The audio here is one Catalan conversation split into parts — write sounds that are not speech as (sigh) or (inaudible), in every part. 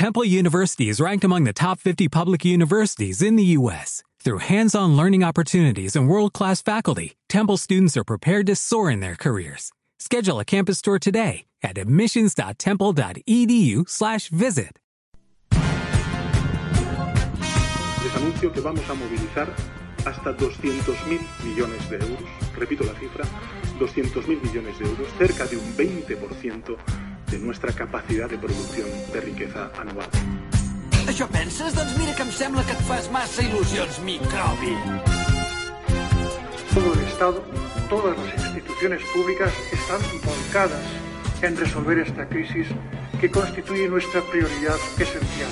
Temple University is ranked among the top 50 public universities in the U.S. Through hands-on learning opportunities and world-class faculty, Temple students are prepared to soar in their careers. Schedule a campus tour today at admissions.temple.edu/visit. Les anuncio que vamos a movilizar hasta 200.000 millones de euros, repito la cifra, 200.000 millones de euros, cerca de un 20% de nuestra capacidad de producción de riqueza anual. Això penses? Doncs mira que em sembla que et fas massa il·lusions, microbi. Todo el Estado, todas las instituciones públicas están volcadas en resolver esta crisis que constituye nuestra prioridad esencial.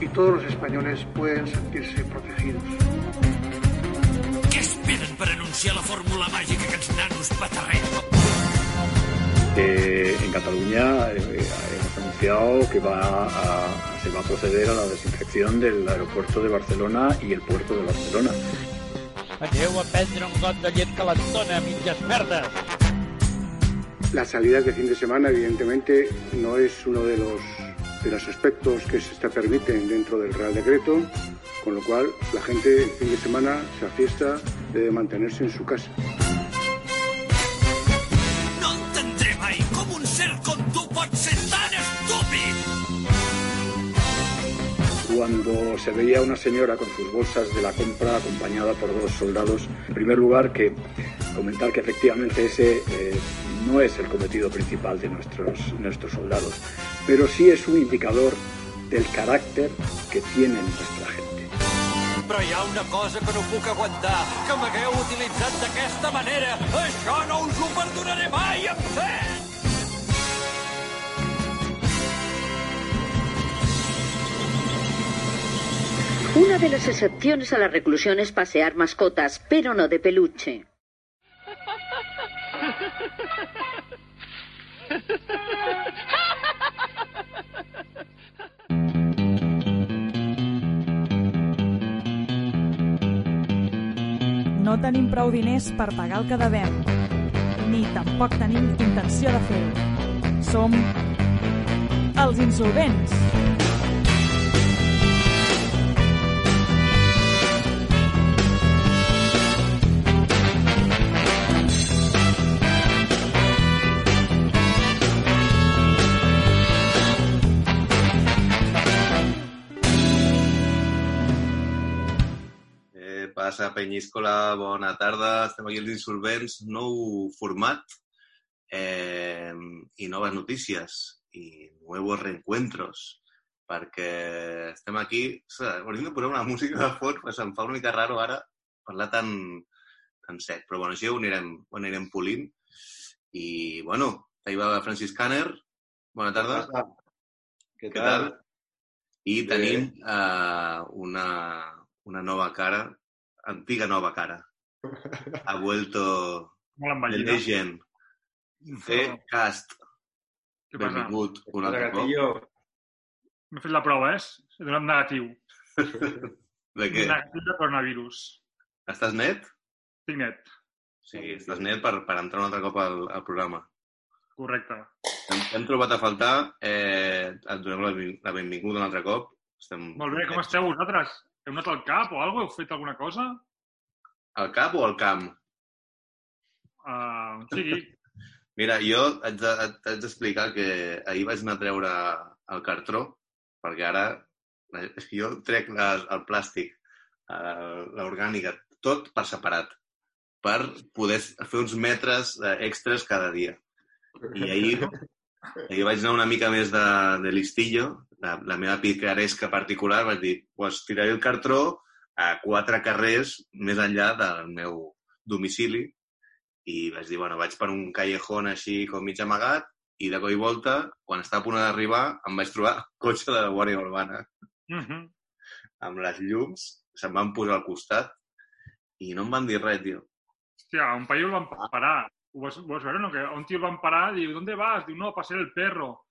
Y todos los españoles pueden sentirse protegidos. Què esperen per anunciar la fórmula màgica que ens nanos patarrem? Eh, en Cataluña eh, hemos anunciado que va a, se va a proceder a la desinfección del aeropuerto de Barcelona y el puerto de Barcelona. Aneu a prendre un got de llet calentona, mitges merdes! Las salidas de fin de semana, evidentemente, no es uno de los, de los aspectos que se te permiten dentro del Real Decreto, con lo cual la gente el fin de semana, sea fiesta, debe mantenerse en su casa. Cuando se veía una señora con sus bolsas de la compra acompañada por dos soldados, en primer lugar que comentar que efectivamente ese eh, no es el cometido principal de nuestros, nuestros soldados, pero sí es un indicador del carácter que tienen nuestra gente. Però hi ha una cosa que no puc aguantar, que m'hagueu utilitzat d'aquesta manera. Això no us ho perdonaré mai, em sent! Una de las excepciones a la reclusión es pasear mascotas, pero no de peluche. No tenim prou diners per pagar el que devem, ni tampoc tenim intenció de fer-ho. Som els insolvents. Eh, passa, Penyíscola, bona tarda. Estem aquí els insolvents, nou format eh, i noves notícies i nuevos reencuentros perquè estem aquí... Ostres, Hauríem de posar una música de fons, perquè se'm fa una mica raro ara parlar tan, tan sec. Però bueno, això ho anirem, ho anirem polint. I, bueno, ahir va Francis Canner. Bona tarda. Què Què tal? I tenim uh, una, una nova cara, antiga nova cara. Ha vuelto envellida. Legend. C. Cast. Què passa? Benvingut un altre cop. M'he fet la prova, eh? He donat negatiu. (laughs) De què? Negatiu de coronavirus. Estàs net? Estic net. Sí, estàs net per, per entrar un altre cop al, al programa. Correcte. Hem, hem trobat a faltar, eh, et donem la, la benvinguda un altre cop. Estem Molt bé, com esteu vosaltres? Heu anat al cap o alguna Heu fet alguna cosa? Al cap o al camp? Uh, sigui, (laughs) Mira, jo haig de- d'explicar que ahir vaig anar a treure el cartró, perquè ara eh, jo trec les, el plàstic, eh, l'orgànica, tot per separat, per poder fer uns metres eh, extras cada dia. I ahir, (laughs) ahir vaig anar una mica més de, de listillo, la, la meva picaresca particular, vaig dir, pues, tiraré el cartró a quatre carrers més enllà del meu domicili i vaig dir, bueno, vaig per un callejón així com mig amagat i de cop i volta, quan estava a punt d'arribar, em vaig trobar cotxe de la Guàrdia Urbana uh -huh. amb les llums, se'm van posar al costat i no em van dir res, tio. hòstia, un paio el van parar. Ho vas, ho vas veure, no? Que un tio el van parar i diu, ¿dónde vas? Diu, no, a pasear el perro.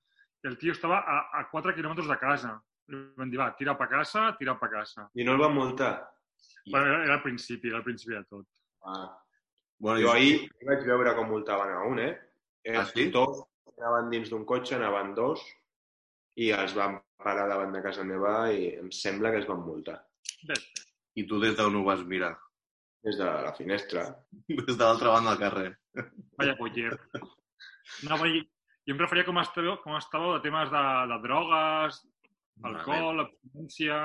El tio estava a, a 4 quilòmetres de casa. Li van dir, va, tira pa casa, tira pa casa. I no el van multar? Però era, era al principi, era al principi de tot. Ah. Bueno, jo ahir vaig veure com multaven a un, eh? eh Ah, sí? Dos anaven dins d'un cotxe, anaven dos, i els van parar davant de casa meva i em sembla que es van multar. Bé, I tu des d'on ho vas mirar? Des de la finestra. Des de l'altra banda del carrer. vaya coller. No, però jo, em referia com estàveu, com estàveu de temes de, de drogues, alcohol, abstinència...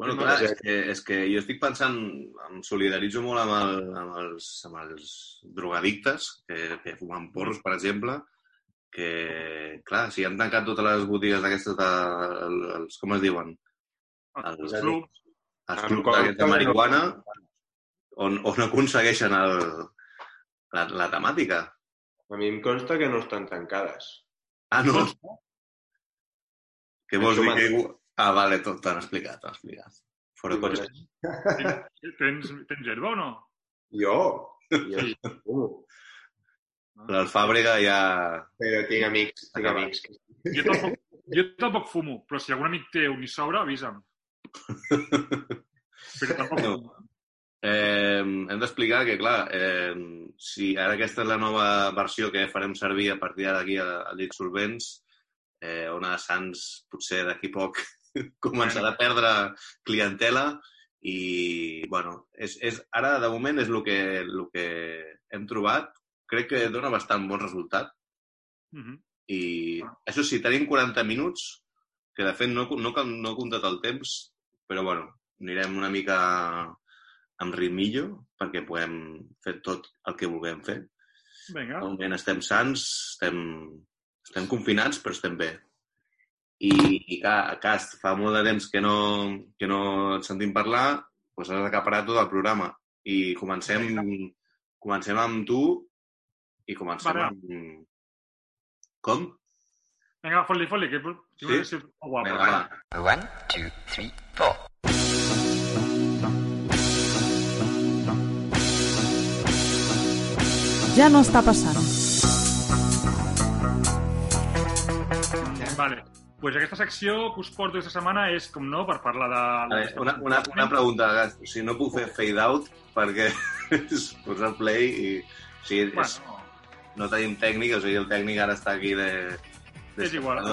Bueno, clar, és que, és que jo estic pensant, em solidaritzo molt amb, el, amb, els, amb els drogadictes que, que fumen porros, per exemple, que, clar, si han tancat totes les botigues d'aquestes de, el- els, com es diuen? Els, clubs. Els clubs coca aquests de marihuana, on, on aconsegueixen el, la, la temàtica. A mi em consta que no estan tancades. Ah, no? Què vols dir? Que... Ah, vale, tot t'han explicat, t'han explicat. Fora Sí, coses. Tens, tens, tens herba o no? Jo? jo Sí. fumo. L'Alfàbrega ja... Però tinc amics, tinc amics. Jo tampoc, jo tampoc fumo, però si algun amic teu ni sobra, avisa'm. (laughs) Però tampoc No. fumo. Eh, hem d'explicar que, clar, eh, si ara aquesta és la nova versió que farem servir a partir d'aquí a, a Llits Solvents, eh, Ona de Sants potser d'aquí poc (laughs) començarà a perdre clientela i, bueno, és, és, ara de moment és el que, el que hem trobat. Crec que dona bastant bon resultat Mhm. i això sí, tenim 40 minuts, que de fet no, no, no he comptat el temps, però bueno, anirem una mica amb ritmillo perquè podem fer tot el que vulguem fer. Vinga. De moment estem sants, estem, estem confinats, però estem bé. I, i clar, Cast, fa molt de temps que no, que no et sentim parlar, doncs has acaparat tot el programa. I comencem, comencem amb tu i comencem Vale. amb... Com? Vinga, fot-li, fot-li, que Sí? guapa. Vinga, va. One, two, three, four. Ja no està passant. Vale. Pues aquesta secció que us porto aquesta setmana és, com no, per parlar de... Veure, una, una, una pregunta, Gast. O sigui, no puc fer fade out perquè (laughs) és posar play i... O sigui, és, Bueno, no tenim tècnic, o sigui, el tècnic ara està aquí de... de És igual.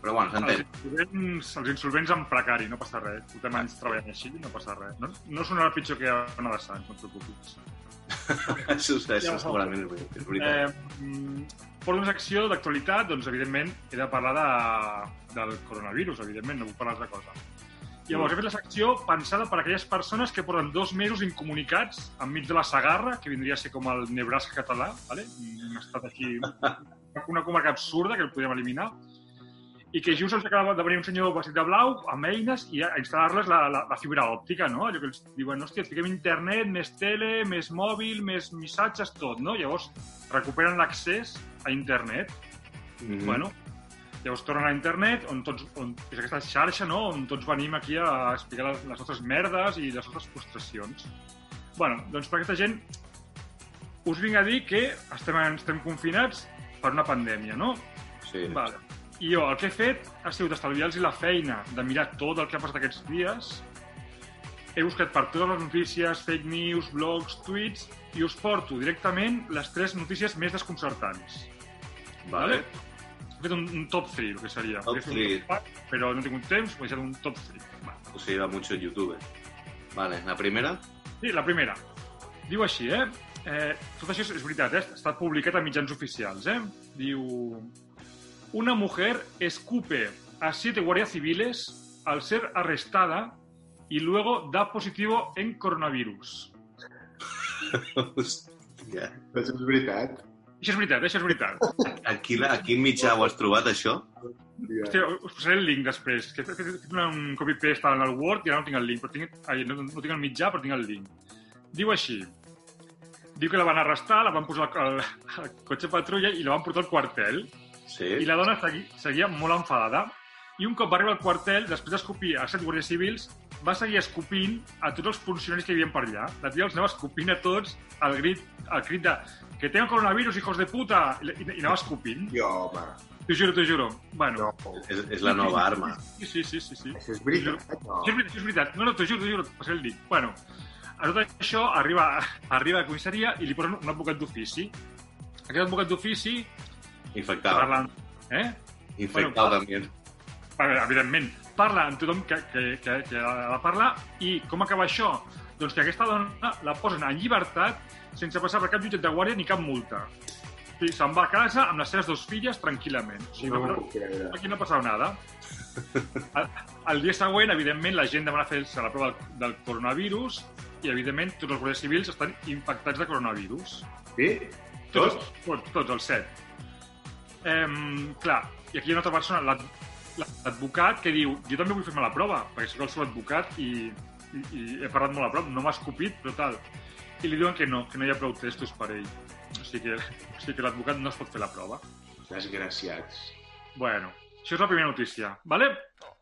Però bueno, els s'entén. insolvents, els insolvents en precari, no passa res. Portem anys treballant així, no passa res. No, no sonarà pitjor que una de sang, no et preocupis. (laughs) això, això Ja. segurament és veritat. Eh, mm, porto una secció d'actualitat, doncs, evidentment, he de parlar de, del coronavirus, evidentment, no puc parlar d'altra cosa. Llavors, he fet la secció pensada per a aquelles persones que porten dos mesos incomunicats enmig de la Sagarra, que vindria a ser com el Nebraska català, ¿vale? un estat aquí, (laughs) una comarca absurda que el podríem eliminar, i que just els acaba de venir un senyor vestit de blau amb eines i a instal·lar-les la, la, la fibra òptica, no? Allò que els diuen, hòstia, et fiquem internet, més tele, més mòbil, més missatges, tot, no? Llavors recuperen l'accés a internet. Mhm. Bueno, llavors tornen a internet, on tots, on, és aquesta xarxa, no?, on tots venim aquí a explicar les, les nostres merdes i les nostres frustracions. bueno, doncs per aquesta gent us vinc a dir que estem, estem confinats per una pandèmia, no? Sí. Vale. I jo el que he fet ha sigut estalviar-los la feina de mirar tot el que ha passat aquests dies. He buscat per totes les notícies, fake news, blogs, tuits, i us porto directament les tres notícies més desconcertants. Vale. He fet un, un top 3, el que seria. Top Podria fer un three. top five, però no he tingut temps, ho he deixat un top 3. Vale. O sigui, va mucho en YouTube. Vale, la primera? Sí, la primera. Diu així, eh? eh tot això és, és veritat, eh? Estat publicat a mitjans oficials, eh? Diu... Una mujer escupe a siete guardias civiles al ser arrestada y luego da positivo en coronavirus. Hòstia. Això és veritat. Això és veritat, això és veritat. A quin, a quin mitjà ho has trobat, això? Hòstia, us posaré el link després. Que he fet he fet un copy-paste en el Word i ara no tinc el link. Però tinc, ai, no, no tinc el mitjà, però tinc el link. Diu així. Diu que la van arrestar, la van posar al, al cotxe patrulla i la van portar al quartel. Sí. I la dona segui, seguia molt enfadada. I un cop va arribar al quartel, després d'escopir a set guàrdies civils, va seguir escopint a tots els funcionaris que hi havia per allà. La tia els anava escopint a tots al crit, al crit de que tengo coronavirus, hijos de puta! I, i, i anava escopint. Jo, home. T'ho juro, t'ho juro. Bueno. És, és la nova arma. Sí, sí, sí, sí. sí. Això és veritat, no? Això és veritat, això és veritat. No, no, t'ho juro, t'ho juro, passaré el link. Bueno, a tot això arriba, (laughs) arriba a la comissaria i li posen un advocat d'ofici. Aquest advocat d'ofici... Infectava. Parlant... Eh? Infectado también. Bueno, evidentment, parla amb tothom que, que, que, que ha de parlar i com acaba això? Doncs que aquesta dona la posen en llibertat sense passar per cap jutjat de guàrdia ni cap multa. O sigui, se'n va a casa amb les seves dues filles tranquil·lament. O sigui, No no, aquí no ha passat nada. El, el dia següent, evidentment, la gent demana fer-se la prova del, del coronavirus i, evidentment, tots els guàrdies civils estan infectats de coronavirus. Sí? Tots? Tots, tots, els set. Ehm, clar, i aquí hi ha una altra persona, l'ad- l'advocat, que diu jo també vull fer-me la prova, perquè sóc el seu advocat i, i, i he parlat molt a prop, no m'ha escopit, però tal. I li diuen que no, que no hi ha prou testos per ell. O sigui que, o sigui que l'advocat no es pot fer la prova. Desgraciats. Bueno, això és la primera notícia, vale?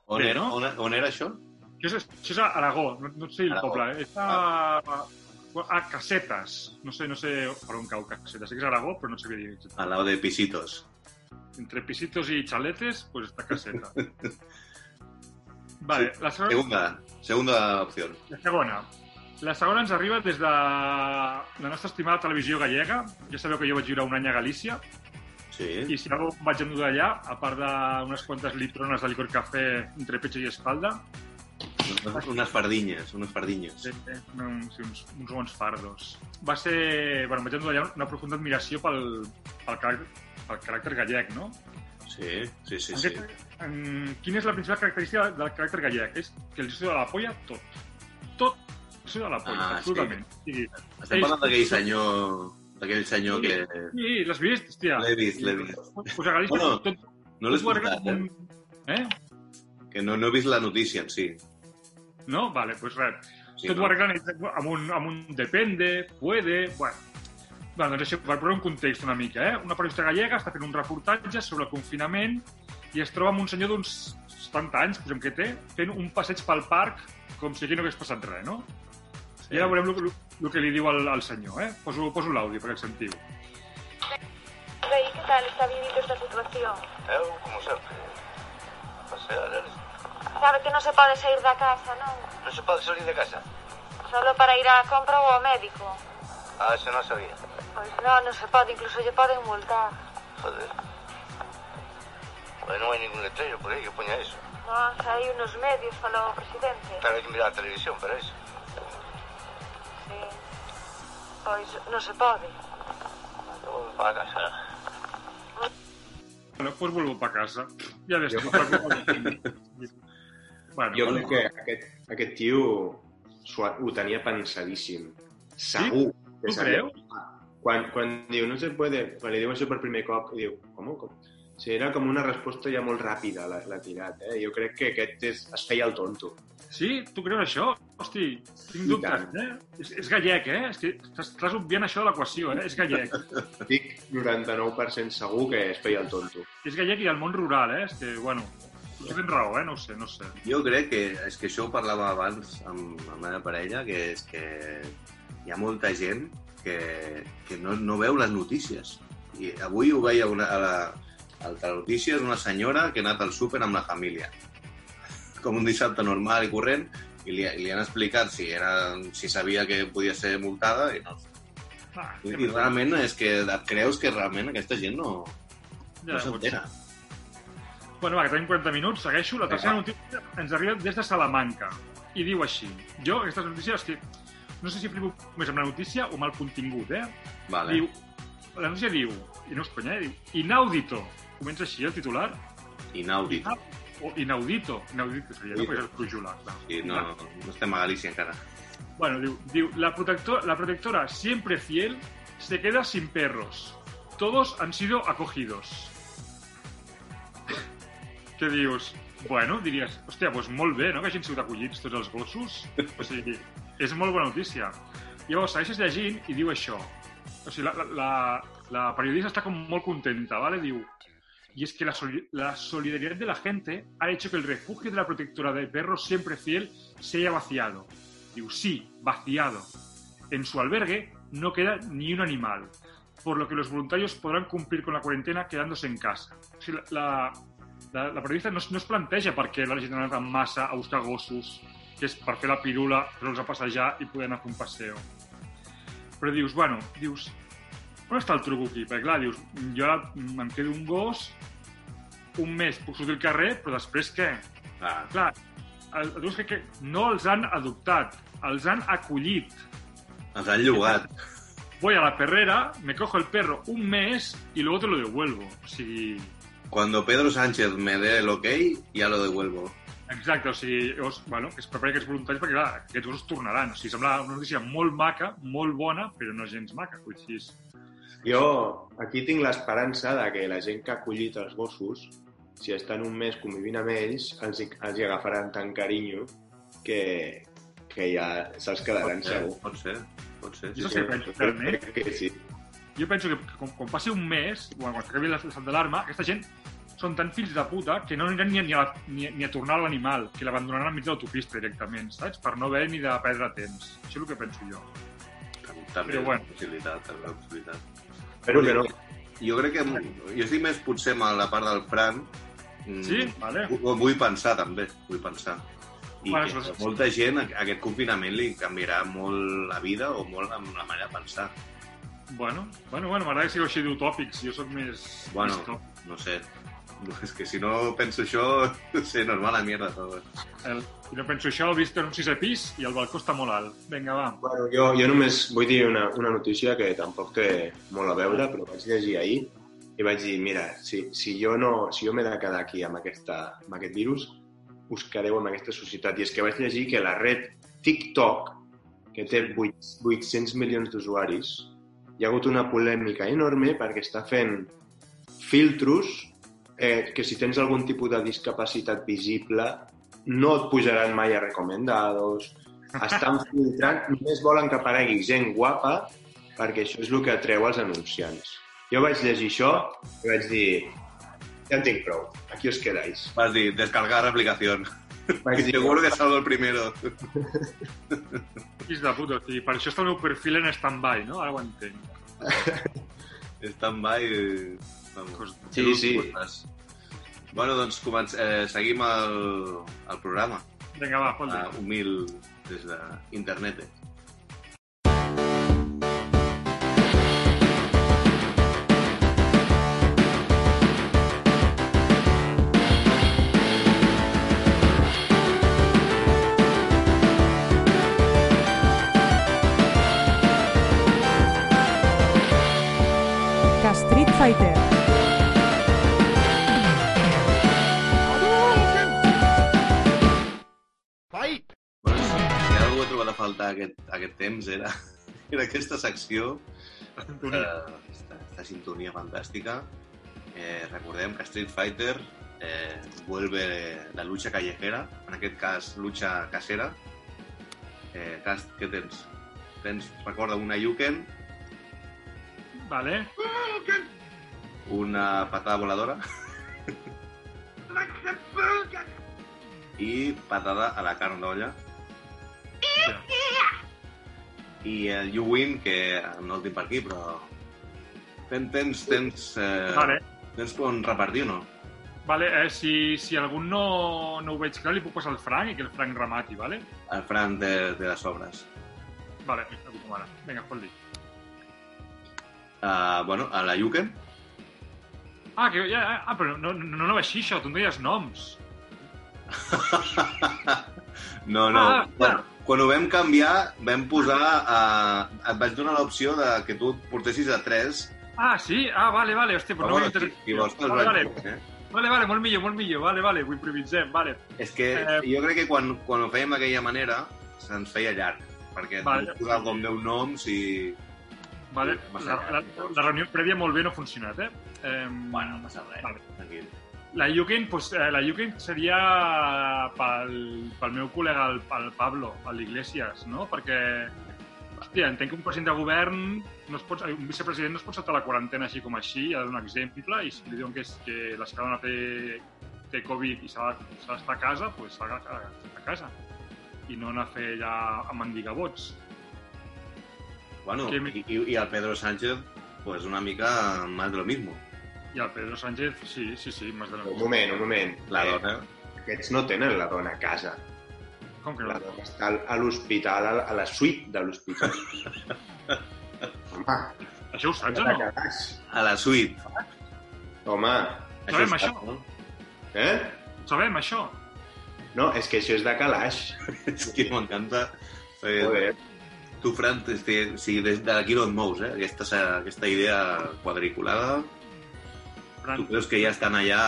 On, Bé, era, no? on, on era això? Això és, això és a Aragó, no, no sé el Aragó. poble, eh? és a, a, a Casetes. No sé, no sé per on cau Casetes. Sé que és Aragó, però no sé què dir. Al lado de Pisitos. Entre pisitos y chaletes, pues está caseta. (laughs) Vale, la segona, Segunda, segunda opción. la segona. La segona ens arriba des de la nostra estimada televisió gallega. Ja sabeu que jo vaig viure un any a Galícia Sí. i si no vaig endur d'allà, a part d'unes quantes litrones de licor cafè entre pecho i espalda, Unes, unes fardinyes, unes fardinyes. sí, sí, uns, uns bons fardos. Va ser, bueno, vaig endur d'allà una profunda admiració pel, pel, caràcter, pel caràcter gallec, no? Sí, sí, sí, En sí. aquest- en, quina és la principal característica del caràcter gallec? És que els suda la polla tot. Tot suda la polla, Ah, absolutament. Sí. Sí, Estem parlant d'aquell senyor... D'aquell senyor que... Sí, l'has vist, hòstia. L'he vist, l'he vist. Pues a Galícia Bueno, tot, No l'he escoltat, eh? Eh? Que no, no he vist la notícia en si. No? Vale, pues res. Sí, tot no? ho arreglen amb un, amb un depende, puede... Bueno, bueno doncs això, per posar un context una mica, eh? Una periodista gallega està fent un reportatge sobre el confinament i es troba amb un senyor d'uns 70 anys, posem que té, fent un passeig pel parc com si aquí no hagués passat res, no? Sí. I ara veurem el, que li diu al, al senyor, eh? Poso, poso l'àudio perquè el sentiu. Rey, ¿qué tal está viviendo esta situación? Eu, como sempre, pasear, eres. Sabe que no se pode sair da casa, non? Non se pode salir de casa? Solo para ir á compra ou ao médico. Ah, eso non sabía. Pois non, non se pode, incluso lle poden multar. Joder. Pues non hai ningún letreiro por aí que poña eso. Non, xa hai unos medios, falou o presidente. Pero hai que mirar a televisión para eso. Sí. Pois non se pode. Vou para casa. Bueno, pues vuelvo para casa. Ja ves, tu, bueno, Jo crec que aquest, aquest tio ho tenia pensadíssim. Segur. que Tu creus? Quan, quan diu no se puede, quan li diu això per primer cop, i diu, com? com? Sí, era com una resposta ja molt ràpida, l'ha l'ha tirat. Eh? Jo crec que aquest és, es feia el tonto. Sí? Tu creus això? Hosti, tinc dubtes, eh? És, és gallec, eh? És que estàs, obviant això de l'equació, eh? És gallec. (laughs) Dic 99% segur que es feia el tonto. és gallec i del món rural, eh? És que, bueno, potser tens raó, eh? No ho sé, no ho sé. Jo crec que, és que això ho parlava abans amb, amb la meva parella, que és que hi ha molta gent que, que no, no veu les notícies. I avui ho veia una, a la, al Telenotícies una senyora que ha anat al súper amb la família. Com un dissabte normal i corrent, i li, li han explicat si, era, si sabia que podia ser multada i no. Ah, I, i realment és que et creus que realment aquesta gent no, Ja, no s'entera. Bueno, va, que tenim 40 minuts, segueixo. La tercera notícia ens arriba des de Salamanca. I diu així. Jo, aquestes notícies, que no sé si flipo més amb la notícia o amb el contingut, eh? Vale. Diu, la notícia diu, i no conya, eh? diu, inaudito. Comença així el titular. Inaudito. O inaudito. Inaudito seria, no? Perquè és el clar. Sí, no, no estem a Galícia encara. Bueno, diu, diu la, protector, la protectora siempre fiel se queda sin perros. Todos han sido acogidos. (laughs) Què dius? Bueno, diries, hòstia, doncs molt bé, no?, que hagin sigut acollits tots els gossos. O sigui, és molt bona notícia. Llavors, segueixes llegint i diu això. O sigui, la, la, la, la periodista està com molt contenta, ¿vale? Diu, y es que la, soli- la solidaridad de la gente ha hecho que el refugio de la protectora de perros siempre fiel se haya vaciado. Digo, sí, vaciado. En su albergue no queda ni un animal, por lo que los voluntarios podrán cumplir con la cuarentena quedándose en casa. O sigui, la, la, la periodista no, no es planteja per què la gent ha anat a buscar gossos, que és per fer la pirula, fer-los a passejar i poder anar a fer un passeo. Però dius, bueno, dius, on està el truc aquí? Perquè clar, dius, jo ara em quedo un gos un mes puc sortir al carrer, però després què? Ah. Clar, el, el que, que no els han adoptat, els han acollit. Els han llogat. Voy a la perrera, me cojo el perro un mes y luego te lo devuelvo. O sigui, Cuando Pedro Sánchez me dé el ok, ya lo devuelvo. Exacte, o sigui, llavors, bueno, que es prepari aquests voluntaris perquè, clar, aquests gossos tornaran. O sigui, sembla una notícia molt maca, molt bona, però no gens maca. Vull dir, és- Jo aquí tinc l'esperança de que la gent que ha acollit els gossos, si estan un mes convivint amb ells, els, hi- els hi agafaran tant carinyo que, que ja se'ls quedaran Pot ser, segur. pot ser, pot ser. Jo què penso, realment? Que (laughs) sí. Jo penso que, quan, quan passi un mes, o quan acabi l'estat d'alarma, aquesta gent són tan fills de puta que no aniran ni a, ni a, ni a, ni a tornar l'animal, que l'abandonaran enmig de l'autopista directament, saps? Per no haver ni de perdre temps. Això és el que penso jo. També Però bueno. és una possibilitat, també és una possibilitat. Però que no. Jo crec que... Jo estic més potser amb la part del Fran. Mm, Sí? Vale. Ho vull pensar, també. Vull pensar. I Bueno, que és- a molta gent aquest confinament li canviarà molt la vida o molt la, la manera de pensar. Bueno, bueno, bueno m'agrada que sigueu així d'utòpics. Jo sóc més... Bueno, més no sé. (laughs) És que si no penso això, (laughs) no sé, nos va a la mierda todo. El, jo penso això, he vist en un sisè pis i el balcó està molt alt. Vinga, va. Bueno, jo, jo només vull dir una, una notícia que tampoc té molt a veure, però vaig llegir ahir i vaig dir, mira, si, si jo no, si jo m'he de quedar aquí amb, aquesta, amb aquest virus, us quedeu amb aquesta societat. I és que vaig llegir que la red TikTok, que té 8, 800 milions d'usuaris, hi ha hagut una polèmica enorme perquè està fent filtros eh, que si tens algun tipus de discapacitat visible no et pujaran mai a recomendados, (laughs) estan filtrant, només volen que aparegui gent guapa perquè això és el que atreu els anunciants. Jo vaig llegir això i vaig dir ja en tinc prou, aquí us quedáis. Vas dir, descargar aplicación. Vaig (laughs) dir, Seguro que salgo el primero. Fills de puta, o sigui, per això està el meu perfil en stand-by, no? Ara ho entenc. (laughs) Stand-by... Sí, sí. gustes. Bueno, doncs començ, eh, seguim el, el programa. Vinga, va, fot Uh, humil des d'internet. Que temps era, (laughs) era aquesta secció, eh, aquesta, aquesta sintonia fantàstica. Eh, recordem que Street Fighter eh, vuelve la lucha callejera, en aquest cas lucha casera. Eh, cas, què tens? Tens, recorda, una Yuken, Vale. una patada voladora (laughs) i patada a la carn d'olla. I el You Win, que no el tinc per aquí, però... Tens, tens, tens, eh, Vale. tens on repartir o no? Vale, eh, si, si algú no, no ho veig clar, li puc passar al Frank i que el Frank remati, vale? El Fran de, de les obres. Vale, a tu com ara. Vinga, fot dir. Uh, bueno, a la Yuken, Ah, que, ja, ah, però no, no, no anava així, això. Tu em deies noms. (laughs) No, no. Ah, bueno, quan ho vam canviar, vam posar... Uh, et vaig donar l'opció de que tu et portessis a 3. Ah, sí? Ah, vale, vale. Hòstia, però no ho bueno, havia si, si vols te'ls Vale, vaig vale. eh? Vale, vale, molt millor, molt millor. Vale, vale, ho improvisem, vale. És que Eh, jo crec que quan, quan ho fèiem d'aquella manera se'ns feia llarg, perquè Vale. vale. posar com 10 noms i... Vale, la, la, la reunió prèvia molt bé no ha funcionat, eh? eh Bueno, no passa res. Vale. Tranquil. La Yukin, pues, eh, la Yukin seria pel, pel meu col·lega, el, el Pablo, a l'Iglesias, no? Perquè, hòstia, entenc que un president de govern, no es pot, un vicepresident no es pot saltar la quarantena així com així, ha de donar exemple, i si li diuen que, és, que l'escala té, té Covid i s'ha d'estar a casa, doncs s'ha d'estar a casa. I no anar a fer allà a mendigar vots. Bueno, Que i, i, i el Pedro Sánchez, pues una mica más de lo mismo. I el Pedro Sánchez, sí, sí, sí, més de la Un moment, un moment. La Eh, dona... Aquests no tenen la dona a casa. Com que La no? dona està al- a l'hospital, a la- la suite de l'hospital. (laughs) Home, Això ho saps o no? A la suite. Home, Sabem això? no? Eh? Sabem, això. No, és que això és de calaix. (laughs) és que m'encanta. Joder. Tu, Fran, este, si des d'aquí no et mous, eh? Aquesta, aquesta idea quadriculada, Fran. tu creus que ja estan allà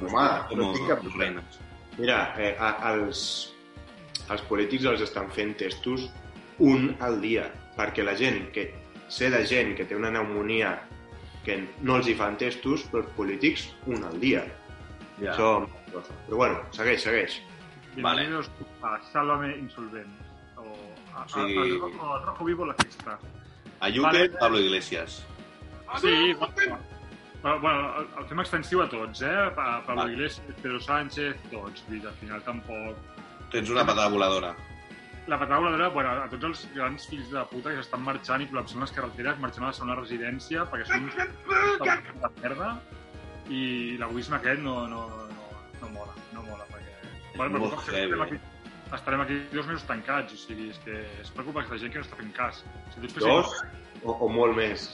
Home, com no tinc cap reines. Mira, eh, a, els, els polítics els estan fent testos un al dia, perquè la gent que sé de gent que té una pneumonia que no els hi fan testos, però els polítics un al dia. Ja. Això, però bueno, segueix, segueix. Bienvenidos a Sálvame Insolvent. O a, Sí. a, al, rojo, al rojo vivo la fiesta. Ayuque, Vale. Pablo Iglesias. Sí, bueno, bueno, bueno, el, el fem extensiu a tots, eh? Pa- Pablo. Iglesias, Pedro Sánchez, tots. Vull al final tampoc... Tens una patada voladora. La patada voladora, bueno, a tots els grans fills de puta que s'estan marxant i col·lapsant les carreteres, marxant a la segona residència, perquè són uns de merda, i l'egoisme aquest no, no, no, no mola, no mola, perquè... Bueno, Molt però estarem aquí, estarem aquí dos mesos tancats, o sigui, és que es preocupa aquesta gent que no està fent cas. Si tots Dos o, o molt més.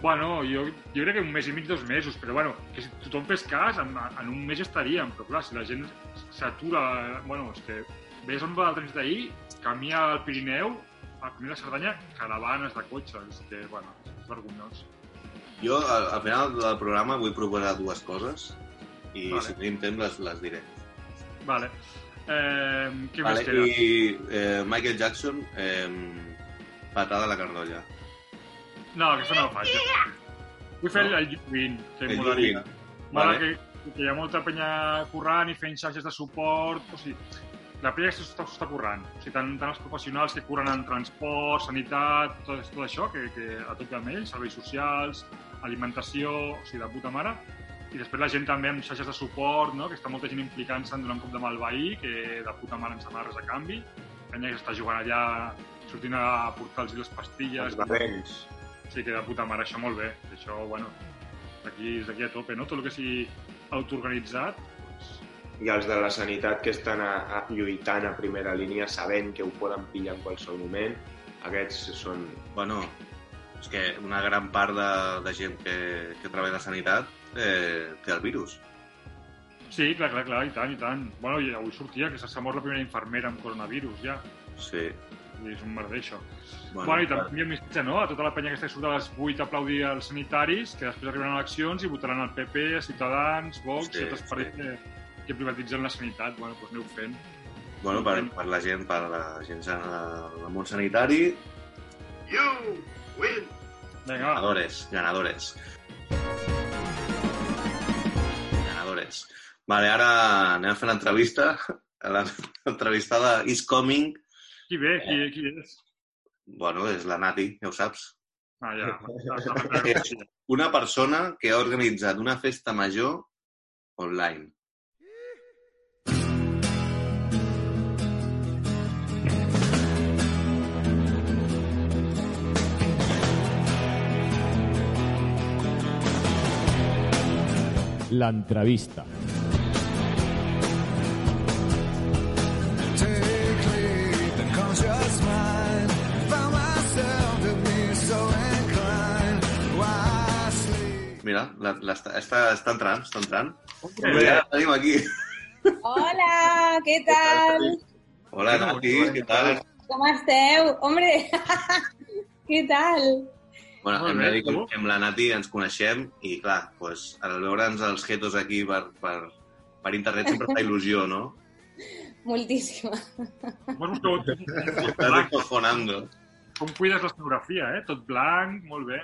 Bueno, jo, jo crec que un mes i mig, dos mesos, però bueno, que si tothom fes cas, en, en un mes estaríem, però clar, si la gent s'atura... Bueno, és que veies on va el trànsit d'ahir, camí al Pirineu, al camí de la Cerdanya, caravanes de cotxes, és que, bueno, és vergonyós. Jo, al, al final del programa, vull proposar dues coses i Vale. si tenim temps les, les diré. Vale. Eh, què Vale, més queda? I eh, Michael Jackson, eh, patada a la cardolla. No, aquesta no la faig. Vull fer el, el Lluïn, que El molaria. Vale. que, que hi ha molta penya currant i fent xarxes de suport, o sigui, la penya que s'està està currant. O sigui, tant, tant els professionals que curen en transport, sanitat, tot, tot això, que, que a tope amb ells, serveis socials, alimentació, o sigui, de puta mare. I després la gent també amb xarxes de suport, no? que està molta gent implicant-se en donar un cop de mà al veí, que de puta mare ens demana res a canvi. Penya que està jugant allà, sortint a portar-los les pastilles. Els barrenys. Sí, que de puta mare, això molt bé. Això, bueno, aquí, és d'aquí a tope, no? Tot el que sigui autoorganitzat, I els de la sanitat que estan a, a lluitant a primera línia sabent que ho poden pillar en qualsevol moment, aquests són... Bueno, és que una gran part de, de gent que, que treballa a sanitat eh, té el virus. Sí, clar, clar, clar, i tant, i tant. Bueno, i avui sortia que s'ha mort la primera infermera amb coronavirus, ja. Sí. És un merder, això. Bueno, Bueno, i clar. també hi ha missatge, no?, a tota la penya que surt a les 8 a aplaudir els sanitaris, que després arribaran eleccions i votaran al PP, a Ciutadans, Vox, Sí, sí, i altres partits que, que privatitzen la sanitat. Bueno, doncs aneu fent. Bueno, per, per la gent, per la gent san- del món sanitari, You win. Vinga, ganadores, ganadores. Ganadores. Vale, ara anem a fer l'entrevista. L'entrevista (laughs) de Is Coming. Qui ve? Qui, qui és? Bueno, és la Nati, ja ho saps. Ah, ja. (laughs) ja. Una persona que ha organitzat una festa major online. L'entrevista. Mira, la, la, està, està, està entrant, està entrant. Eh, Ja la tenim aquí. Hola, què tal? Hola, Nati, què tal? Com esteu? Hombre, (laughs) què tal? Bueno, hem de dir que amb la Nati ens coneixem i, clar, pues, al veure'ns els jetos aquí per, per, per internet sempre fa il·lusió, no? (laughs) Moltíssima. Com, com, Estàs descojonando. com cuides l'escenografia, eh? Tot blanc, molt bé.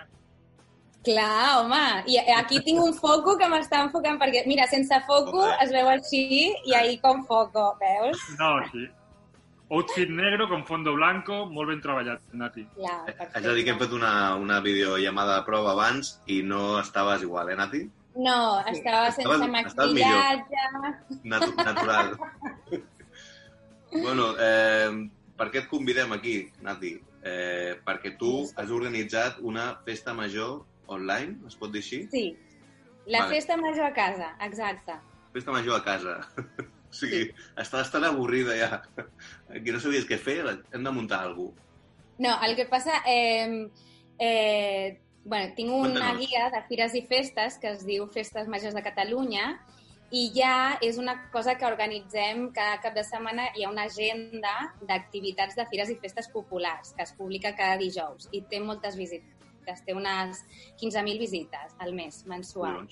Clar, home, i aquí tinc un foco que m'està enfocant, perquè, mira, sense foco Home. es veu així i ahí con foco, veus? No, sí. Outfit negro con fondo blanco, molt ben treballat, Nati. Ja, Haig de dir que hem fet una, una videollamada de prova abans i no estaves igual, eh, Nati? No, estava sense Estaves- maquillatge. Natu natural. bueno, eh, per què et convidem aquí, Nati? Eh, perquè tu has organitzat una festa major online, es pot dir així? Sí, la Vale. festa major a casa, exacte. Festa major a casa. (laughs) o sigui, estàs tan avorrida ja que no sabies què fer, hem de muntar alguna cosa. No, el que passa... Eh, eh, bueno, tinc una guia de fires i festes que es diu Festes Majors de Catalunya i ja és una cosa que organitzem cada cap de setmana. Hi ha una agenda d'activitats de fires i festes populars que es publica cada dijous i té moltes visites. Té unes 15.000 visites al mes, mensual.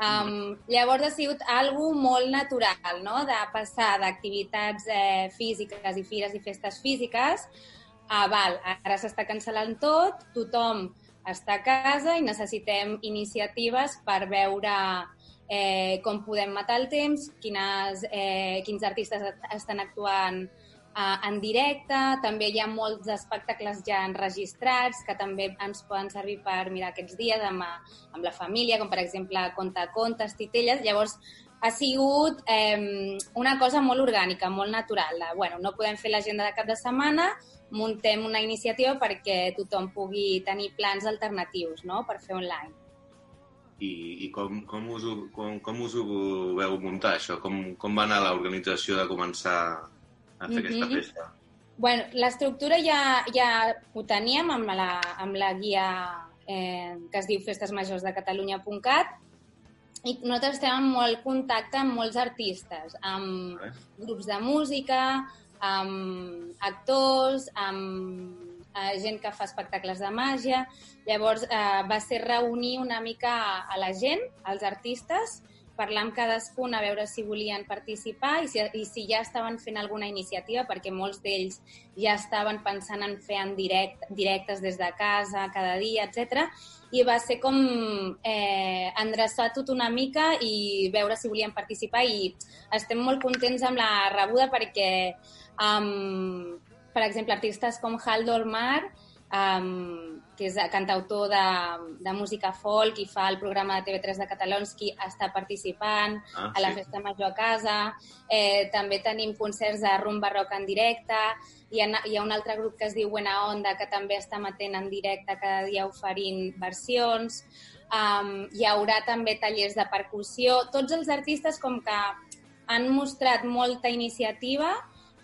Um, llavors ha sigut algo molt natural, no?, de passar d'activitats eh, físiques i fires i festes físiques a, val, ara s'està cancel·lant tot, tothom està a casa i necessitem iniciatives per veure eh, com podem matar el temps, quines, eh, quins artistes estan actuant eh, en directe, també hi ha molts espectacles ja enregistrats que també ens poden servir per mirar aquests dies amb, amb la família, com per exemple Conta Contes, Titelles. Llavors, ha sigut eh, una cosa molt orgànica, molt natural. De, bueno, no podem fer l'agenda de cap de setmana, muntem una iniciativa perquè tothom pugui tenir plans alternatius no? per fer online. I, i com, com, us ho, com, com us ho veu muntar, això? Com, com va anar l'organització de començar a fer mm -hmm. aquesta festa? Bueno, l'estructura ja, ja ho teníem amb la, amb la guia eh, que es diu festesmajorsdecatalunya.cat i nosaltres estem en molt contacte amb molts artistes, amb grups de música, amb actors, amb eh, gent que fa espectacles de màgia. Llavors eh, va ser reunir una mica a la gent, als artistes, parlar amb cadascun a veure si volien participar i si, i si ja estaven fent alguna iniciativa, perquè molts d'ells ja estaven pensant en fer en direct, directes des de casa, cada dia, etc. I va ser com eh, endreçar tot una mica i veure si volien participar i estem molt contents amb la rebuda perquè, um, per exemple, artistes com Haldor Mar, um, que és cantautor de, de música folk i fa el programa de TV3 de Catalonski, està participant Ah, a la sí. Festa Major a casa. Eh, també tenim concerts de rumba rock en directe. Hi ha, hi ha un altre grup que es diu Buena Onda, que també està emetent en directe cada dia oferint versions. Um, hi haurà també tallers de percussió. Tots els artistes com que han mostrat molta iniciativa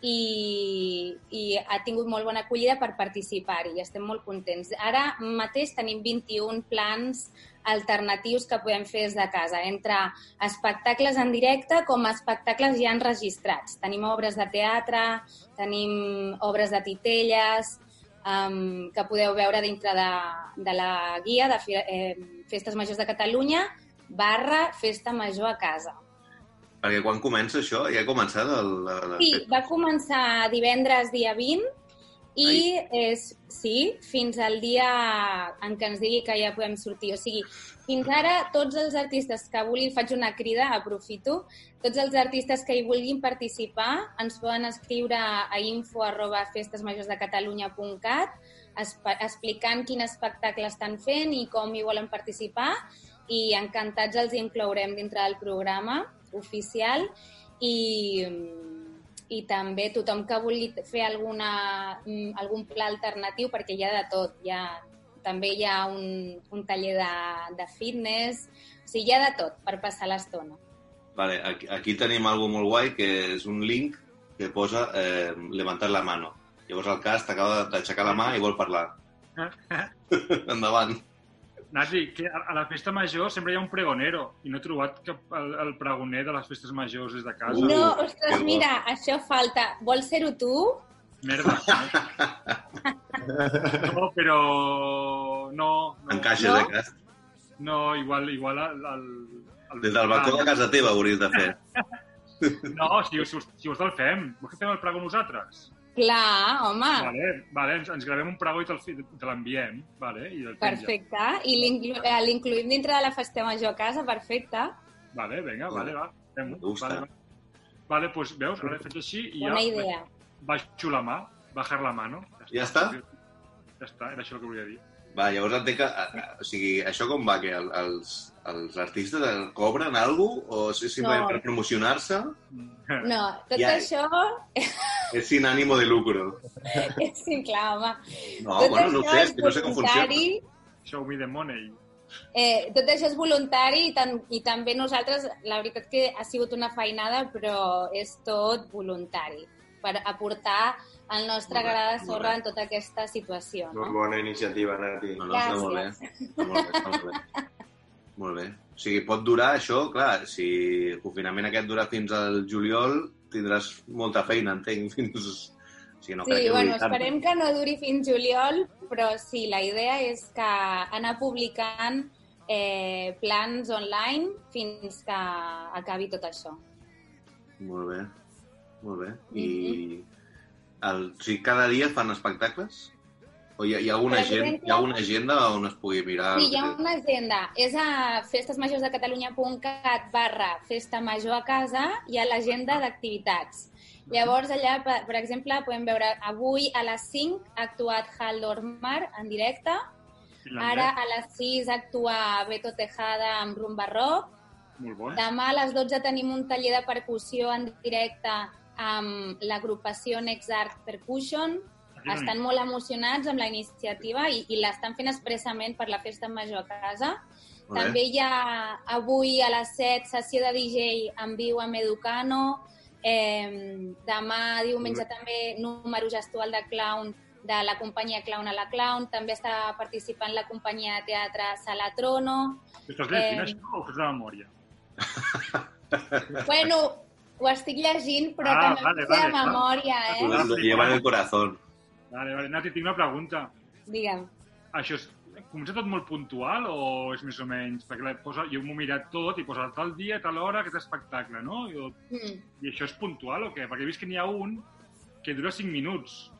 i, i ha tingut molt bona acollida per participar-hi i estem molt contents. Ara mateix tenim 21 plans alternatius que podem fer des de casa, entre espectacles en directe com espectacles ja enregistrats. Tenim obres de teatre, tenim obres de titelles, um, que podeu veure dintre de, de la guia de eh, Festes Majors de Catalunya barra Festa Major a casa. Perquè quan comença això? Ja ha començat el... La, la... Sí, va començar divendres dia 20 i és, sí, fins al dia en què ens digui que ja podem sortir. O sigui, fins ara tots els artistes que vulguin, faig una crida, aprofito, tots els artistes que hi vulguin participar ens poden escriure a info arroba festesmajorsdecatalunya.cat explicant quin espectacle estan fent i com hi volen participar i encantats els inclourem dintre del programa oficial i, i també tothom que vulgui fer alguna, algun pla alternatiu, perquè hi ha de tot, hi ha, també hi ha un, un taller de, de fitness, o sigui, hi ha de tot per passar l'estona. Vale, aquí, aquí tenim algo molt guai, que és un link que posa eh, levantar la mano. Llavors el cas t'acaba d'aixecar la mà i vol parlar. (laughs) Endavant. Nati, que a a la festa major sempre hi ha un pregonero i no he trobat cap el, el pregoner de les festes majors des de casa. No, ostres, mira, això falta. Vols ser-ho tu? Merda. (laughs) No, però... No, no. Encaixes, no? eh, cas? No, igual, igual el, el, el... Des del balcó de casa teva hauries de fer. No, si, si, si us el fem. Vols que fem el pregó nosaltres? Clar, home. Vale, vale ens, ens gravem un pregó i te'l te l'enviem. Vale, i el penja. Perfecte. I eh, l'incluïm dintre de la festa major a casa, perfecte. Vale, vinga, vale, va. Fem-ho. gusta. Vale, va. vale, doncs veus, ara he fet així i Bona ja... idea. Baixo la mà, bajar la mano. Ja està? Ja està, era això el que volia dir. Va, llavors entenc que... a- a- O sigui, això com va? Que el, els, els artistes cobren alguna cosa? O és simplement No. per promocionar-se? No, tot Ja. això És sin ànimo de lucro. és (laughs) sí, clar, home. No, tot bueno, no sé, és que no sé com funciona. Show me the money. Eh, tot això és voluntari i, tan, i també nosaltres, la veritat que ha sigut una feinada, però és tot voluntari per aportar el nostre Molt gra de molt sorra en tota aquesta situació. Molt No? bona iniciativa, Nati. No, no, està molt bé. Gràcies. Està molt bé, està molt bé. (laughs) Molt bé. O sigui, pot durar això, clar, si el confinament aquest dura fins al juliol, tindràs molta feina, entenc, (laughs) fins... O sigui, no crec sí, que bueno, esperem que no duri fins juliol, però sí, la idea és que anar publicant eh, plans online fins que acabi tot això. Molt bé, molt bé. I el, o sigui, cada dia fan espectacles? O hi ha, hi ha, alguna, gent, exemple- hi ha alguna agenda on es pugui mirar? Sí, hi ha una agenda. És a festesmajorsdecatalunya.cat barra festa major a casa, hi ha l'agenda d'activitats. Llavors, allà, per, per exemple, podem veure avui a les 5 ha actuat Hal Dormar en directe, ara a les 6 actua Beto Tejada amb Rumba Rock, Molt bo. Demà a les 12 tenim un taller de percussió en directe amb l'agrupació Next Art Percussion. Estan molt emocionats amb la iniciativa i, i l'estan fent expressament per la festa major a casa. Molt bé. També hi ha avui a les 7 sessió de DJ en viu amb Educano. Eh, demà, diumenge, també número gestual de clown de la companyia Clown a la Clown. També està participant la companyia de teatre Salatrono. Estàs llegint Eh, això o fes de memòria? (laughs) Bueno, ho estic llegint, però Ah, també vale, de vale, clar. memòria, eh? Lo lleva en el corazón. Vale, vale. Nati, tinc una pregunta. Digue'm. Això és, comença tot molt puntual o és més o menys? Perquè la posa, jo m'ho he mirat tot i posa tal dia, tal hora, aquest espectacle, no? Jo, Mm. I això és puntual o què? Perquè he vist que n'hi ha un que dura 5 minuts.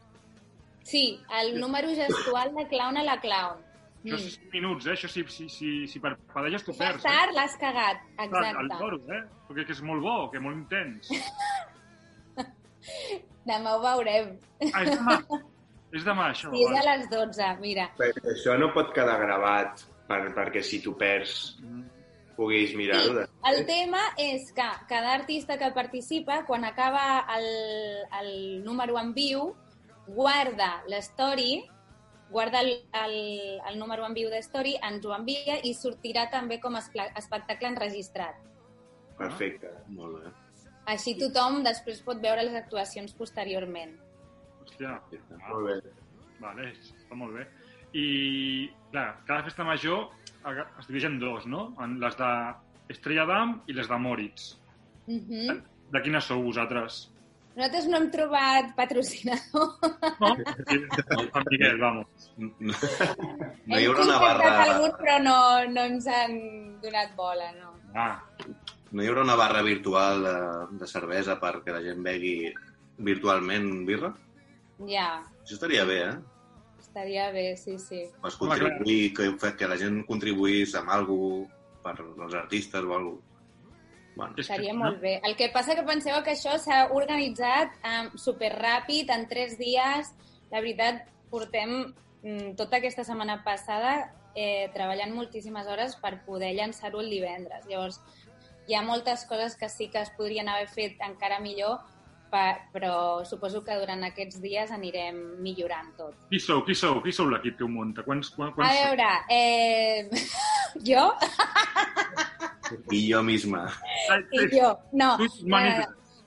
Sí, el número gestual de clown a la clown. Això és 5 minuts, eh? Això si, si, si, si parpadeges t'ho Fas perds. Eh? tard, l'has cagat. Clar, Exacte. El toro, eh? Perquè que és molt bo, que és molt intens. (laughs) Demà ho veurem. Ah, demà. (laughs) és demà, això. Sí, és a les 12, mira. Però això no pot quedar gravat per, perquè si tu perds puguis mirar-ho. Sí, el tema és que cada artista que participa, quan acaba el, el número en viu, guarda l'story, guarda el, el, el número en viu de story, ens ho envia i sortirà també com a espectacle enregistrat. Perfecte. Molt bé. Així tothom després pot veure les actuacions posteriorment. Hòstia. Molt bé. Vale, està molt bé. I, clar, cada festa major es divideix en dos, no? En les de Estrella d'Am i les de Moritz. Uh -huh. De quines sou vosaltres? Nosaltres no hem trobat patrocinador. No? Sant Miguel, vamos. No hi haurà una barra... algun, però no, no ens han donat bola, no. Ah. No hi haurà una barra virtual de, de cervesa perquè la gent begui virtualment birra? Ja, Això estaria bé, eh? estaria bé, sí, sí. Pues contribuir, que, que la gent contribuís amb alguna per als artistes o alguna Bueno, Estaria molt bé. El que passa que penseu que això s'ha organitzat um, superràpid, en tres dies. La veritat, portem mm, tota aquesta setmana passada eh, treballant moltíssimes hores per poder llançar-ho el divendres. Llavors, hi ha moltes coses que sí que es podrien haver fet encara millor, però suposo que durant aquests dies anirem millorant tot. Qui sou? Qui sou? Qui sou l'equip que ho munta? Quants, quants, A veure, eh, (laughs) jo I jo misma. i jo, no. Eh,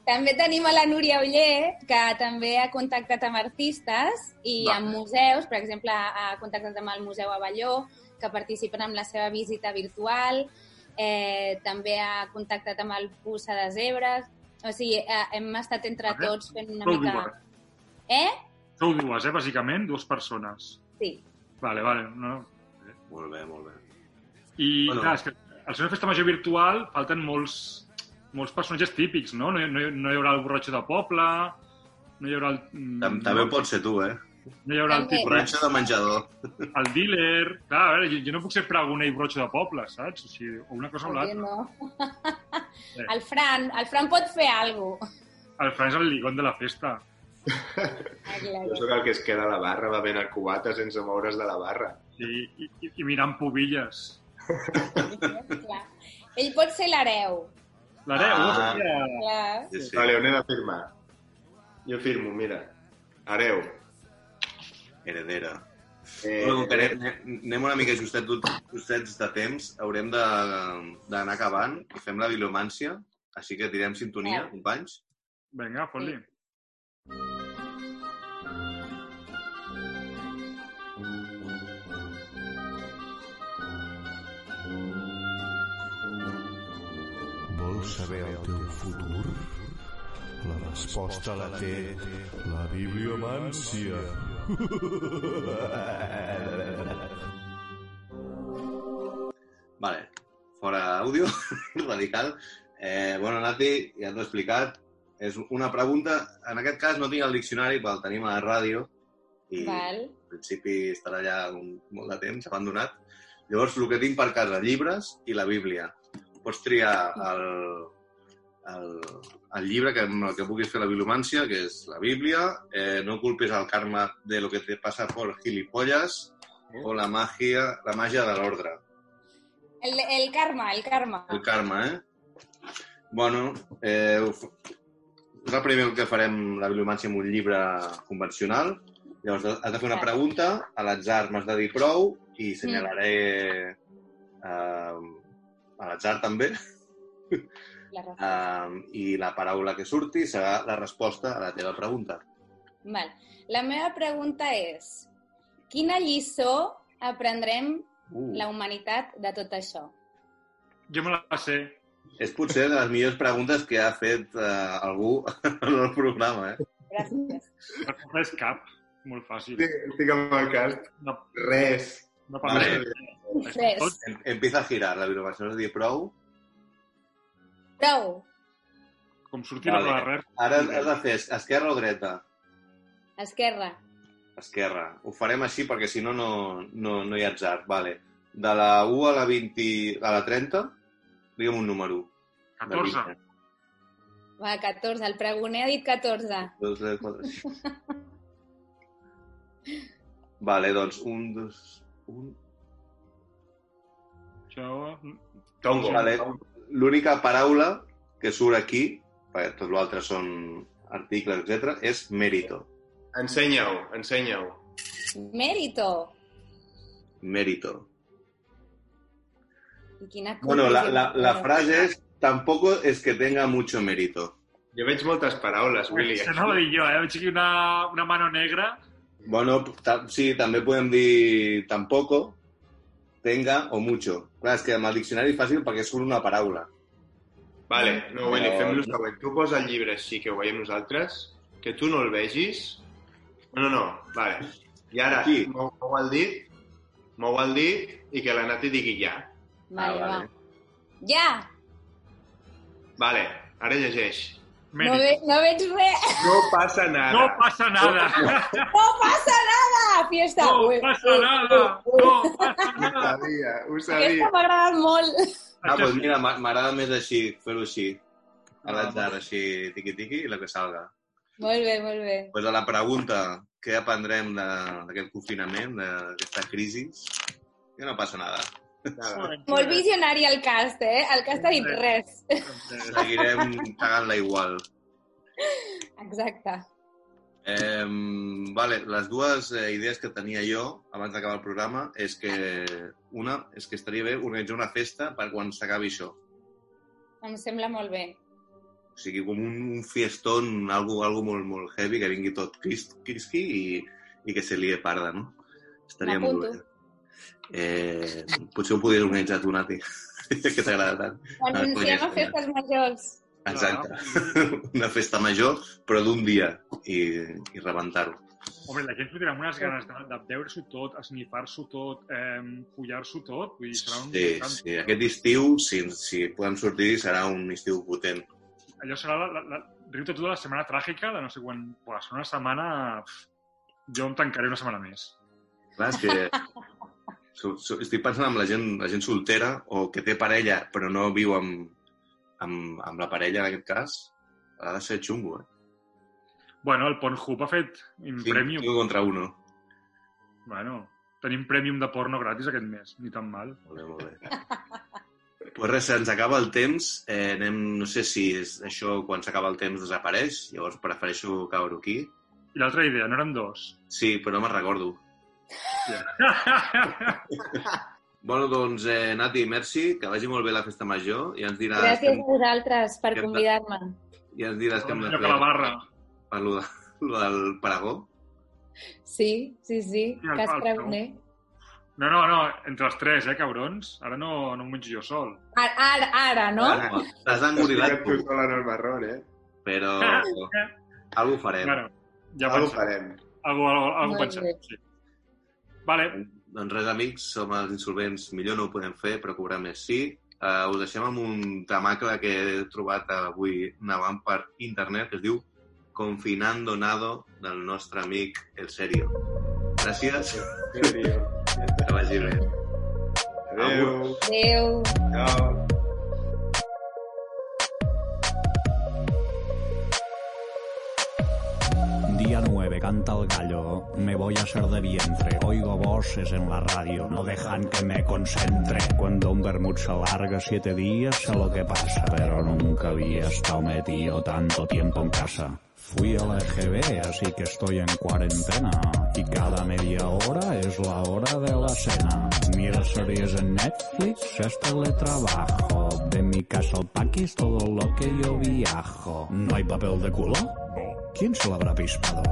també tenim a la Núria Oller, que també ha contactat amb artistes i Vale. amb museus. Per exemple, ha contactat amb el Museu Avelló, que participen amb la seva visita virtual. Eh, també ha contactat amb el Pussa de Zebres. O sigui, eh, hem estat entre Vale. tots fent una Sou mica... dues. Eh? Sou dues, eh, bàsicament, dues persones. Sí. Vale, vale. No. Molt bé, molt bé. I, Bueno. clar, és que al ser una festa major virtual falten molts, molts personatges típics, no? No, hi- no, hi- no hi haurà el borratxo de poble, no hi haurà el... mm, Tam També pots ser tu, eh? No hi haurà el tipus... Borratxo de menjador. El dealer... Clar, a veure, jo, jo no puc ser pregoner i borratxo de poble, saps? O sigui, o una cosa o l'altra. no. Eh. (laughs) El Fran, el Fran pot fer alguna cosa. El Fran és el ligón de la festa. Jo sóc el que es queda a la barra bevent el cubata sense moure's de la barra. Sí, i, i, i mirant pubilles. Clar. Ell pot ser l'hereu. L'hereu, Ah. Clar. Sí, sí. Vale, on he de firmar? Jo firmo, mira. Hereu. Heredera. Eh, Bueno, com que anem, anem una mica justet, justets de temps, haurem de- d'anar acabant i fem la bibliomància, així que tirem sintonia, Eh. companys. Vinga, fot-li. saber el teu futur? La resposta la té la bibliomància. (laughs) Vale, fora àudio, (laughs) radical. Eh, bueno, Nati, ja t'ho he explicat. És una pregunta, en aquest cas no tinc el diccionari, però el tenim a la ràdio i Val. en principi estarà allà un, molt de temps abandonat. Llavors, el que tinc per casa, llibres i la Bíblia. Pots triar el, el, el llibre que, amb el que puguis fer la bibliomància, que és la Bíblia, eh, no culpis al karma de lo que te pasa por gilipollas, o la màgia, la màgia de l'ordre. El, el karma, el karma. El karma, eh? Bueno, eh, és el primer que farem la bibliomància amb un llibre convencional. Llavors, has de fer una pregunta, a l'atzar m'has de dir prou i assenyalaré eh, a l'atzar també. Eh, I la paraula que surti serà la resposta a la teva pregunta. Val. La meva pregunta és, quina lliçó aprendrem Uh. la humanitat de tot això? Jo me la sé. És potser de les millors preguntes que ha fet eh, algú (laughs) en el programa, eh? Gràcies. No fes cap. Molt fàcil. Estic amb el cast. No, Res. no Vale. Res. Em- Empieza a girar la bibliomància. No dir prou. Prou. Com sortir vale. la res. Ara has de fer esquerra o dreta? Esquerra. Esquerra. Ho farem així perquè si no, no, no, no hi ha atzar. Vale. De la 1 a la 20... a la 30, digue'm un número. 14. Va, 14. El pregoner ha dit 14. 2, 3, 4... Vale, doncs un, dos... Un... Això... Tongo. Vale. L'única paraula que surt aquí, perquè tot l'altre són articles, etc, és mérito. Ensenya-ho, ensenya-ho. Mérito. Mérito. I quina Bueno, la, la, la frase és tampoco es que tenga mucho mérito. Jo veig moltes paraules, Willy. Això no ho dic jo, eh? Veig aquí una, una mano negra. Bueno, ta- sí, també podem dir tampoco, tenga o mucho. Clar, és que amb el diccionari és fàcil perquè surt una paraula. Vale, no, Willy, Però- fem lo següent. Tu posa el llibre així que ho veiem nosaltres, que tu no el vegis. No, no, no, vale. I ara, Aquí. mou, mou el dit, mou el dit i que la Nati digui ja. Vale, Ah, va. vale. Ja! Vale, ara llegeix. No, ve, no veig res. No passa nada. No passa nada. No passa nada! Fiesta. No Ui, passa ui, nada. ui, ui. No passa (laughs) Ho nada. sabia, ho Aquesta sabia. m'ha agradat molt. Ah, doncs mira, m'a- m'agrada més així, fer-ho així. A Ah, l'atzar, així, tiqui-tiqui, i la que salga. Molt bé, molt bé. Pues a la pregunta, què aprendrem de- d'aquest confinament, d'aquesta crisi? Que no passa nada. Molt visionari el cast, eh? El cast ha dit res. Seguirem cagant-la igual. Exacte. Eh, vale, les dues eh, idees que tenia jo abans d'acabar el programa és que una és que estaria bé organitzar una festa per quan s'acabi això. Em sembla molt bé. O sigui, com un, un fiestón, algo, algo molt, molt heavy, que vingui tot cris- crisqui i, i que se lie parda, no? Estaria molt bé. Eh, potser ho podries organitzar tu, Nati, (laughs) que t'agrada tant. Quan anem a festes majors. Exacte. (laughs) Una festa major, però d'un dia, i, i rebentar-ho. Home, la gent amb unes ganes de, de veure-s'ho tot, esnifar-s'ho tot, eh, follar-s'ho tot. Vull dir, serà un... Sí, sí, aquest estiu, si, si podem sortir, serà un estiu potent. Allò serà la, la, la... Riu-te de la setmana tràgica, de no sé quan... Buah, serà una setmana... Jo em tancaré una setmana més. Clar, és que (laughs) so, so, estic pensant en la gent, la gent soltera o que té parella però no viu amb, amb, amb la parella, en aquest cas. Ha de ser xungo, eh? Bueno, el Pornhub ha fet un Cinc, premium. cinc contra uno. Bueno, tenim premium de porno gratis aquest mes, ni tan mal. Molt bé, molt bé. (laughs) Pues res, ens acaba el temps. Eh, anem, no sé si és això quan s'acaba el temps desapareix, llavors prefereixo caure aquí. I l'altra idea, no eren dos. Sí, però no me'n recordo. (laughs) (laughs) Bueno, doncs, eh, Nati, merci, que vagi molt bé la festa major i ens diràs... Gràcies que, a vosaltres per convidar-me. i ens diràs que hem de Allò fer la barra. per lo, de, lo del paragó. Sí, sí, sí. El Cas pregoner. No, no, no, entre els tres, eh, cabrons? Ara no, no em menjo jo sol. Ara, ara, ara no? Ara, T'has engorilat tu sola en el marrón, eh? però (laughs) algú farem. Bueno, ja Algo pensem. farem. Algú, algú, algú pensem, sí. Vale, Doncs res, amics, som els insolvents. Millor no ho podem fer, però cobrar més sí. Uh, us deixem amb un temacle que he trobat avui navant per internet que es diu Confinando Nado del nostre amic El Serio. Gràcies. Serio. Que vagi bé. Adéu. Adéu. Ciao. Canta el gallo, me voy a hacer de vientre, oigo voces en la radio, no dejan que me concentre. Cuando un vermut se larga siete días, sé lo que pasa, pero nunca había estado metido tanto tiempo en casa. Fui a la EGB, así que estoy en cuarentena, y cada media hora es la hora de la cena. Mira series en Netflix, es teletrabajo, de mi casa al paquis todo lo que yo viajo. ¿No hay papel de culo? ¿Quién se lo habrá pispado?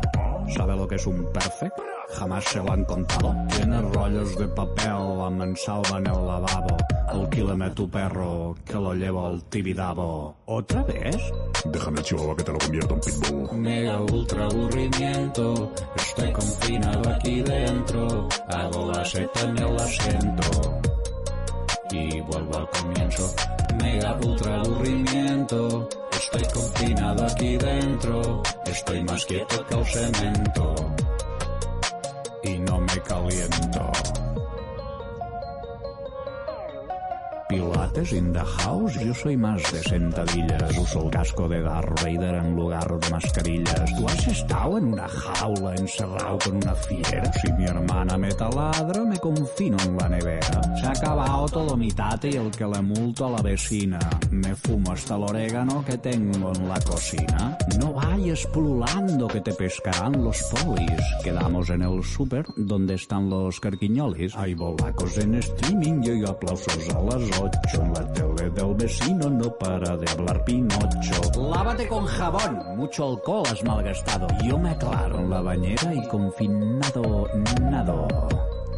¿Sabe lo que es un perfect? Jamás se lo han contado. Tiene rollos de papel, la mansalva en el lavabo. Alquílame tu perro, que lo llevo al tibidabo. ¿Otra vez? Déjame el chihuahua que te lo convierto en pitbull. Mega ultra aburrimiento, estoy confinado aquí dentro. Hago la seta en el asiento. Y vuelvo al comienzo. Mega ultra aburrimiento. Estoy confinado aquí dentro. Estoy más quieto que el cemento. Y no me caliento. Pilates in the house, yo soy más de sentadillas. Uso el casco de Darth Vader en lugar de mascarillas. ¿Tú has estado en una jaula encerrado con una fiera? Si mi hermana me taladra, me confino en la nevera. Se ha acabado todo mi tate y el que le multo a la vecina. Me fumo hasta el orégano que tengo en la cocina. No vayas pululando que te pescarán los polis. Quedamos en el súper donde están los carquiñolis. Hay bolacos en streaming y oigo aplausos a las 8. En la tele del vecino no para de hablar Pinocho. Lávate con jabón, mucho alcohol has malgastado. Yo me aclaro en la bañera y confinado nado.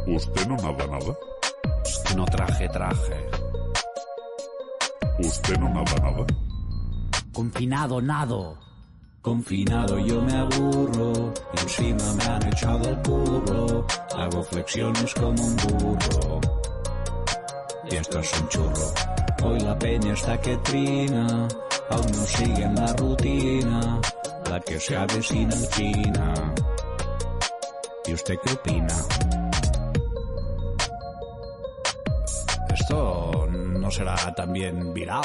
¿Usted no nada nada? No traje traje. ¿Usted no nada nada? Confinado nado. Confinado yo me aburro, y encima me han echado el curro, hago flexiones como un burro. Y esto es un churro. Hoy la peña está que trina, aún no siguen la rutina, la que se avecina en China. ¿Y usted qué opina? Esto no será también viral.